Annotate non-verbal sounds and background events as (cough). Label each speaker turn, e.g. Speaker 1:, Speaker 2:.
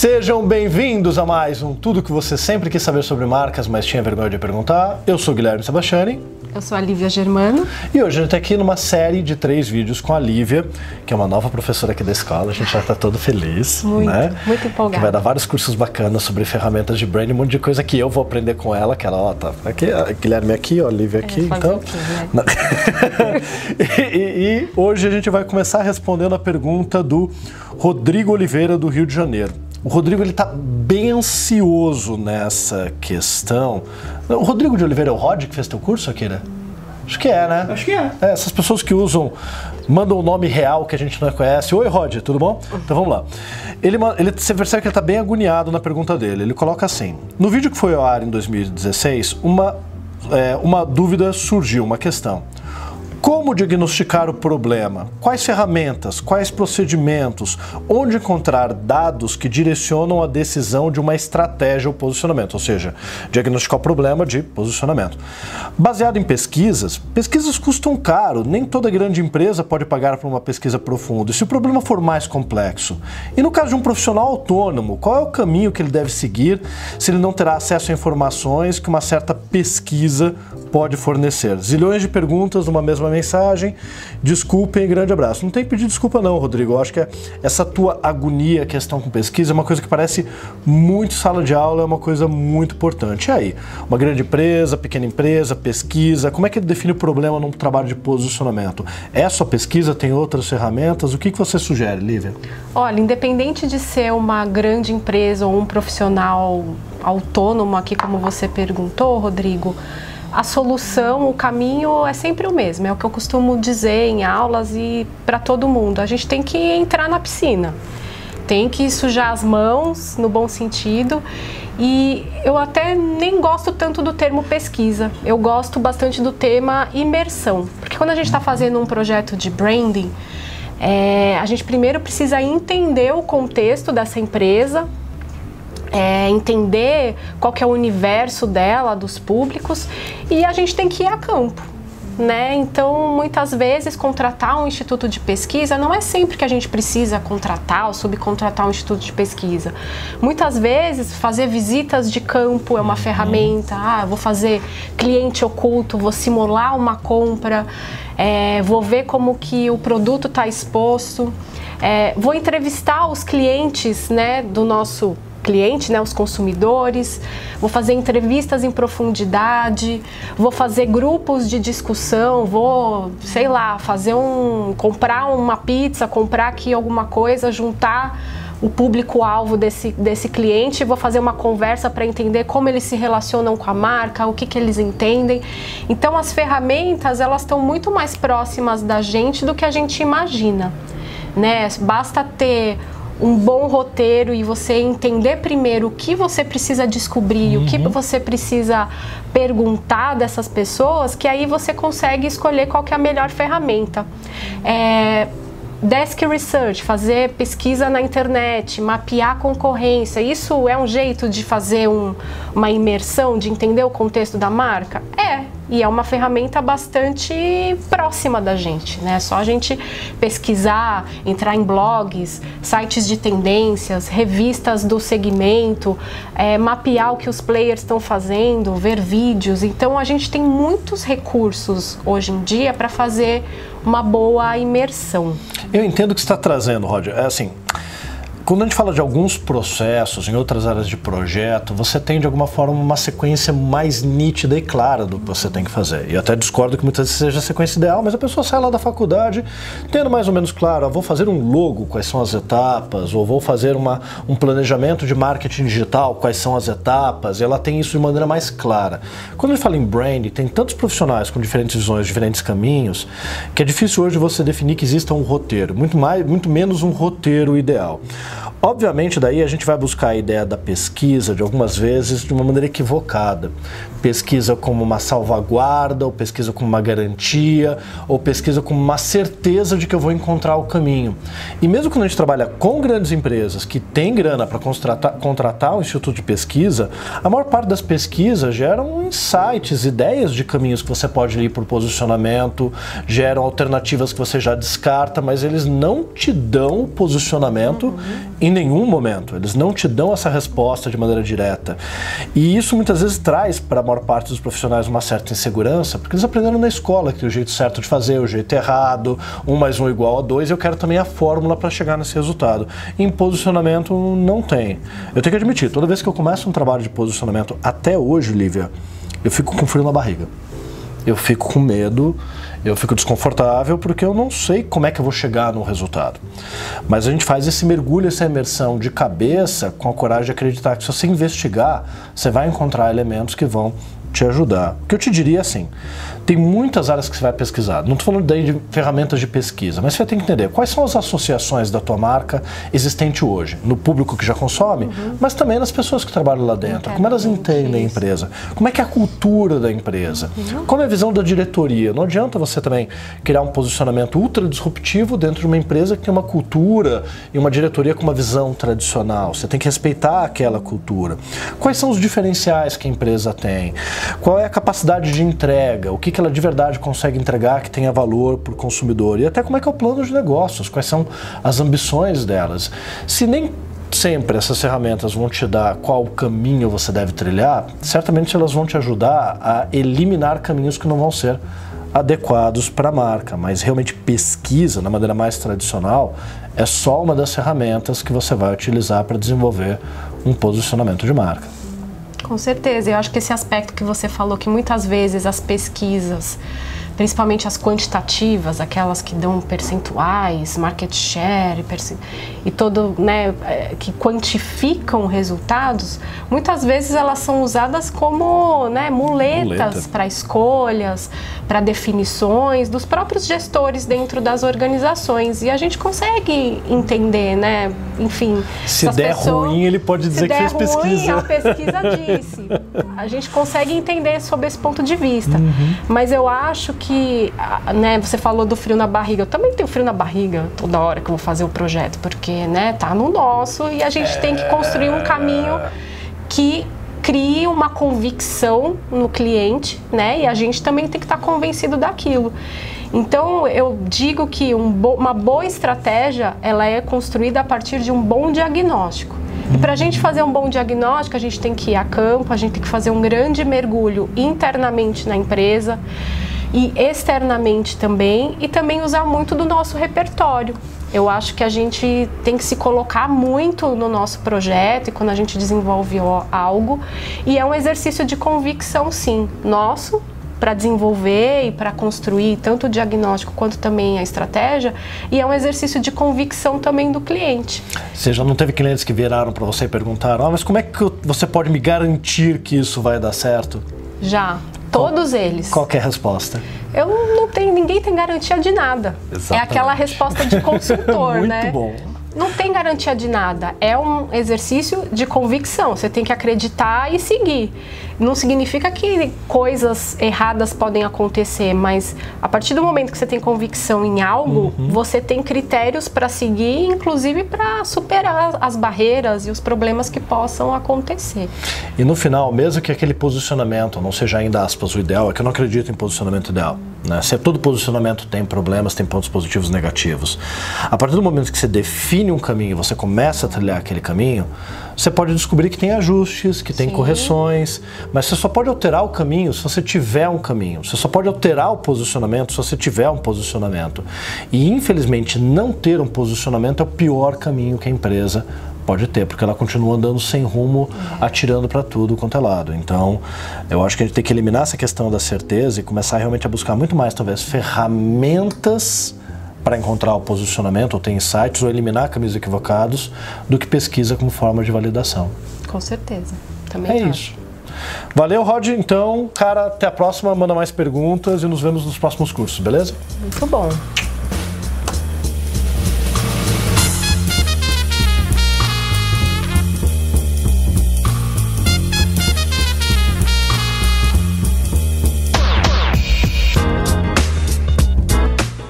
Speaker 1: Sejam bem-vindos a mais um Tudo que você sempre quis saber sobre marcas, mas tinha vergonha de perguntar. Eu sou Guilherme Sebastiani.
Speaker 2: Eu sou a Lívia Germano.
Speaker 1: E hoje a gente está aqui numa série de três vídeos com a Lívia, que é uma nova professora aqui da escola. A gente já está todo feliz. (laughs)
Speaker 2: Muito,
Speaker 1: né?
Speaker 2: muito empolgado.
Speaker 1: Que vai dar vários cursos bacanas sobre ferramentas de branding, um monte de coisa que eu vou aprender com ela, que ela, ó, tá aqui, a Guilherme aqui, ó, a Lívia aqui.
Speaker 2: É,
Speaker 1: então.
Speaker 2: aqui, né? (laughs) (laughs)
Speaker 1: e, e, e hoje a gente vai começar respondendo a pergunta do Rodrigo Oliveira, do Rio de Janeiro. O Rodrigo ele está bem ansioso nessa questão. O Rodrigo de Oliveira é o Rod que fez teu curso, Akira? Acho que é, né?
Speaker 3: Acho que é.
Speaker 1: é. Essas pessoas que usam, mandam o nome real que a gente não conhece. Oi, Rod, tudo bom? Então vamos lá. Ele, ele, você percebe que ele está bem agoniado na pergunta dele. Ele coloca assim: No vídeo que foi ao ar em 2016, uma, é, uma dúvida surgiu, uma questão. Como diagnosticar o problema? Quais ferramentas? Quais procedimentos? Onde encontrar dados que direcionam a decisão de uma estratégia ou posicionamento? Ou seja, diagnosticar o problema de posicionamento. Baseado em pesquisas, pesquisas custam caro, nem toda grande empresa pode pagar por uma pesquisa profunda. E se o problema for mais complexo? E no caso de um profissional autônomo, qual é o caminho que ele deve seguir se ele não terá acesso a informações que uma certa pesquisa pode fornecer? Zilhões de perguntas numa mesma mensagem. Desculpem, grande abraço. Não tem que pedir desculpa não, Rodrigo. Eu acho que essa tua agonia, questão com pesquisa, é uma coisa que parece muito sala de aula, é uma coisa muito importante. E aí, uma grande empresa, pequena empresa, pesquisa, como é que define o problema num trabalho de posicionamento? É só pesquisa? Tem outras ferramentas? O que, que você sugere, Lívia?
Speaker 2: Olha, independente de ser uma grande empresa ou um profissional autônomo aqui, como você perguntou, Rodrigo, a solução, o caminho é sempre o mesmo. É o que eu costumo dizer em aulas e para todo mundo. A gente tem que entrar na piscina, tem que sujar as mãos, no bom sentido. E eu até nem gosto tanto do termo pesquisa, eu gosto bastante do tema imersão. Porque quando a gente está fazendo um projeto de branding, é, a gente primeiro precisa entender o contexto dessa empresa, é, entender qual que é o universo dela, dos públicos, e a gente tem que ir a campo. Né? Então, muitas vezes, contratar um instituto de pesquisa não é sempre que a gente precisa contratar ou subcontratar um instituto de pesquisa. Muitas vezes, fazer visitas de campo é uma ferramenta. Ah, vou fazer cliente oculto, vou simular uma compra, é, vou ver como que o produto está exposto, é, vou entrevistar os clientes né, do nosso cliente, né, os consumidores, vou fazer entrevistas em profundidade, vou fazer grupos de discussão, vou, sei lá, fazer um comprar uma pizza, comprar aqui alguma coisa, juntar o público-alvo desse, desse cliente, vou fazer uma conversa para entender como eles se relacionam com a marca, o que, que eles entendem. Então, as ferramentas, elas estão muito mais próximas da gente do que a gente imagina. Né? Basta ter um bom roteiro e você entender primeiro o que você precisa descobrir, uhum. o que uhum. você precisa perguntar dessas pessoas, que aí você consegue escolher qual é a melhor ferramenta. É, desk research, fazer pesquisa na internet, mapear a concorrência, isso é um jeito de fazer um, uma imersão, de entender o contexto da marca? É, e é uma ferramenta bastante próxima da gente, né? É só a gente pesquisar, entrar em blogs, sites de tendências, revistas do segmento, é, mapear o que os players estão fazendo, ver vídeos. Então a gente tem muitos recursos hoje em dia para fazer uma boa imersão.
Speaker 1: Eu entendo o que está trazendo, Roger. É assim, quando a gente fala de alguns processos em outras áreas de projeto, você tem de alguma forma uma sequência mais nítida e clara do que você tem que fazer. E até discordo que muitas vezes seja a sequência ideal, mas a pessoa sai lá da faculdade tendo mais ou menos claro, ah, vou fazer um logo, quais são as etapas, ou vou fazer uma, um planejamento de marketing digital, quais são as etapas, e ela tem isso de maneira mais clara. Quando a gente fala em brand, tem tantos profissionais com diferentes visões, diferentes caminhos, que é difícil hoje você definir que exista um roteiro, muito, mais, muito menos um roteiro ideal. Obviamente, daí a gente vai buscar a ideia da pesquisa, de algumas vezes, de uma maneira equivocada. Pesquisa como uma salvaguarda, ou pesquisa como uma garantia, ou pesquisa como uma certeza de que eu vou encontrar o caminho. E mesmo quando a gente trabalha com grandes empresas que têm grana para contratar, contratar um instituto de pesquisa, a maior parte das pesquisas geram insights, ideias de caminhos que você pode ir por posicionamento, geram alternativas que você já descarta, mas eles não te dão o posicionamento. Uhum Em nenhum momento. Eles não te dão essa resposta de maneira direta. E isso muitas vezes traz para a maior parte dos profissionais uma certa insegurança, porque eles aprenderam na escola que o jeito certo de fazer, o jeito errado, um mais um igual a dois, eu quero também a fórmula para chegar nesse resultado. Em posicionamento não tem. Eu tenho que admitir, toda vez que eu começo um trabalho de posicionamento até hoje, Lívia, eu fico com frio na barriga. Eu fico com medo eu fico desconfortável porque eu não sei como é que eu vou chegar no resultado. Mas a gente faz esse mergulho, essa imersão de cabeça com a coragem de acreditar que se você investigar, você vai encontrar elementos que vão te ajudar. O que eu te diria é assim: tem muitas áreas que você vai pesquisar. Não estou falando daí de ferramentas de pesquisa, mas você tem que entender quais são as associações da tua marca existente hoje, no público que já consome, uhum. mas também nas pessoas que trabalham lá dentro. Como elas entendem a empresa? Como é que é a cultura da empresa? Uhum. Como é a visão da diretoria? Não adianta você também criar um posicionamento ultra disruptivo dentro de uma empresa que tem uma cultura e uma diretoria com uma visão tradicional. Você tem que respeitar aquela cultura. Quais são os diferenciais que a empresa tem? Qual é a capacidade de entrega? O que, que ela de verdade consegue entregar que tenha valor para o consumidor? E até como é que é o plano de negócios? Quais são as ambições delas? Se nem sempre essas ferramentas vão te dar qual caminho você deve trilhar, certamente elas vão te ajudar a eliminar caminhos que não vão ser adequados para a marca, mas realmente pesquisa, na maneira mais tradicional, é só uma das ferramentas que você vai utilizar para desenvolver um posicionamento de marca.
Speaker 2: Com certeza, eu acho que esse aspecto que você falou, que muitas vezes as pesquisas principalmente as quantitativas, aquelas que dão percentuais, market share e todo, né, é, que quantificam resultados, muitas vezes elas são usadas como né, muletas Muleta. para escolhas, para definições dos próprios gestores dentro das organizações. E a gente consegue entender, né? Enfim.
Speaker 1: Se der pessoas, ruim, ele pode dizer que fez pesquisa.
Speaker 2: Ruim, a pesquisa disse. (laughs) A gente consegue entender sob esse ponto de vista. Uhum. Mas eu acho que que, né, você falou do frio na barriga. Eu também tenho frio na barriga toda hora que eu vou fazer o projeto, porque, né, tá no nosso e a gente tem que construir um caminho que crie uma convicção no cliente, né? E a gente também tem que estar tá convencido daquilo. Então, eu digo que um bo uma boa estratégia, ela é construída a partir de um bom diagnóstico. E para a gente fazer um bom diagnóstico, a gente tem que ir a campo, a gente tem que fazer um grande mergulho internamente na empresa e externamente também, e também usar muito do nosso repertório. Eu acho que a gente tem que se colocar muito no nosso projeto e quando a gente desenvolve algo, e é um exercício de convicção, sim, nosso para desenvolver e para construir tanto o diagnóstico quanto também a estratégia, e é um exercício de convicção também do cliente.
Speaker 1: Você já não teve clientes que viraram para você e perguntaram: ah, mas como é que você pode me garantir que isso vai dar certo?
Speaker 2: Já, Todos eles.
Speaker 1: Qual é a resposta?
Speaker 2: Eu não tenho, ninguém tem garantia de nada. Exatamente. É aquela resposta de consultor,
Speaker 1: Muito (laughs)
Speaker 2: né?
Speaker 1: Muito bom
Speaker 2: não tem garantia de nada. É um exercício de convicção. Você tem que acreditar e seguir. Não significa que coisas erradas podem acontecer, mas a partir do momento que você tem convicção em algo, uhum. você tem critérios para seguir, inclusive para superar as barreiras e os problemas que possam acontecer.
Speaker 1: E no final, mesmo que aquele posicionamento não seja ainda aspas o ideal, é que eu não acredito em posicionamento ideal. Né? Se todo posicionamento tem problemas, tem pontos positivos e negativos. A partir do momento que você define um caminho, você começa a trilhar aquele caminho, você pode descobrir que tem ajustes, que tem Sim. correções, mas você só pode alterar o caminho se você tiver um caminho. Você só pode alterar o posicionamento se você tiver um posicionamento. E infelizmente, não ter um posicionamento é o pior caminho que a empresa pode ter, porque ela continua andando sem rumo, atirando para tudo quanto é lado. Então, eu acho que a gente tem que eliminar essa questão da certeza e começar realmente a buscar muito mais, talvez, ferramentas para encontrar o posicionamento, ou ter insights, ou eliminar caminhos equivocados, do que pesquisa como forma de validação.
Speaker 2: Com certeza. Também
Speaker 1: é isso. Valeu, Rod. Então, cara, até a próxima. Manda mais perguntas e nos vemos nos próximos cursos, beleza?
Speaker 2: Muito bom.